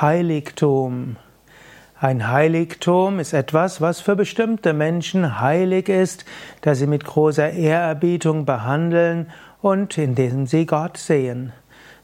Heiligtum. Ein Heiligtum ist etwas, was für bestimmte Menschen heilig ist, dass sie mit großer Ehrerbietung behandeln und in dem sie Gott sehen.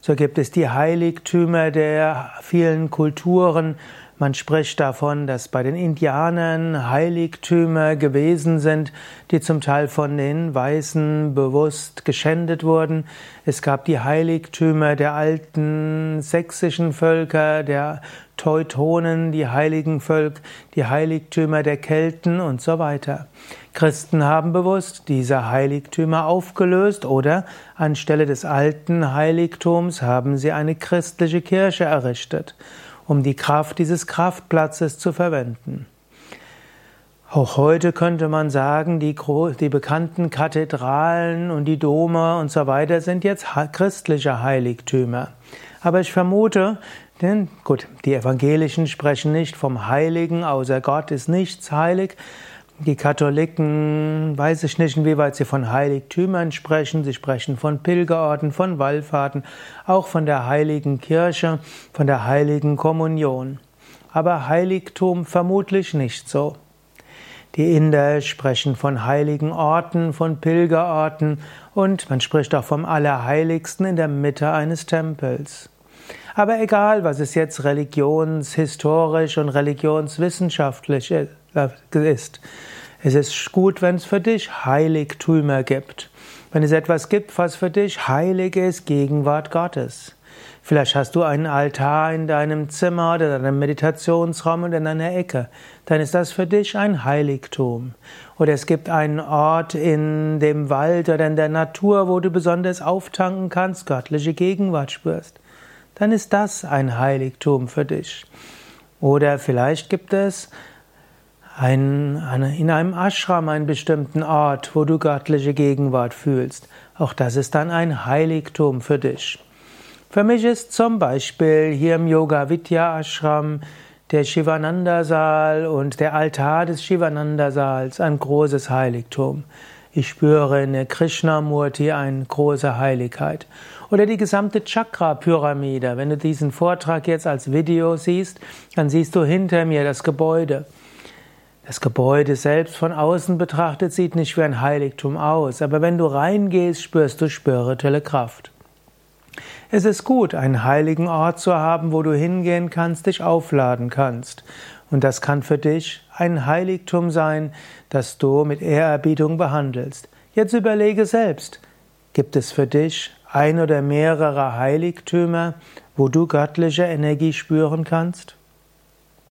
So gibt es die Heiligtümer der vielen Kulturen, man spricht davon, dass bei den Indianern Heiligtümer gewesen sind, die zum Teil von den Weißen bewusst geschändet wurden. Es gab die Heiligtümer der alten sächsischen Völker, der Teutonen, die heiligen Völker, die Heiligtümer der Kelten und so weiter. Christen haben bewusst diese Heiligtümer aufgelöst oder anstelle des alten Heiligtums haben sie eine christliche Kirche errichtet um die Kraft dieses Kraftplatzes zu verwenden. Auch heute könnte man sagen, die, die, bekannten Kathedralen und die Dome und so weiter sind jetzt christliche Heiligtümer. Aber ich vermute, denn gut, die Evangelischen sprechen nicht vom Heiligen, außer Gott ist nichts heilig. Die Katholiken, weiß ich nicht, inwieweit sie von Heiligtümern sprechen. Sie sprechen von Pilgerorten, von Wallfahrten, auch von der heiligen Kirche, von der heiligen Kommunion. Aber Heiligtum vermutlich nicht so. Die Inder sprechen von heiligen Orten, von Pilgerorten und man spricht auch vom Allerheiligsten in der Mitte eines Tempels. Aber egal, was es jetzt religionshistorisch und religionswissenschaftlich ist. Es ist gut, wenn es für dich Heiligtümer gibt. Wenn es etwas gibt, was für dich heilig ist, Gegenwart Gottes. Vielleicht hast du einen Altar in deinem Zimmer oder deinem Meditationsraum und in einer Ecke. Dann ist das für dich ein Heiligtum. Oder es gibt einen Ort in dem Wald oder in der Natur, wo du besonders auftanken kannst, göttliche Gegenwart spürst. Dann ist das ein Heiligtum für dich. Oder vielleicht gibt es ein, eine, in einem Ashram einen bestimmten Ort, wo du göttliche Gegenwart fühlst. Auch das ist dann ein Heiligtum für dich. Für mich ist zum Beispiel hier im Yoga Vidya Ashram der Shivananda-Saal und der Altar des Shivananda-Saals ein großes Heiligtum. Ich spüre in der Krishnamurti eine große Heiligkeit. Oder die gesamte Chakra-Pyramide. Wenn du diesen Vortrag jetzt als Video siehst, dann siehst du hinter mir das Gebäude. Das Gebäude selbst von außen betrachtet sieht nicht wie ein Heiligtum aus, aber wenn du reingehst, spürst du spirituelle Kraft. Es ist gut, einen heiligen Ort zu haben, wo du hingehen kannst, dich aufladen kannst. Und das kann für dich ein Heiligtum sein, das du mit Ehrerbietung behandelst. Jetzt überlege selbst, gibt es für dich ein oder mehrere Heiligtümer, wo du göttliche Energie spüren kannst?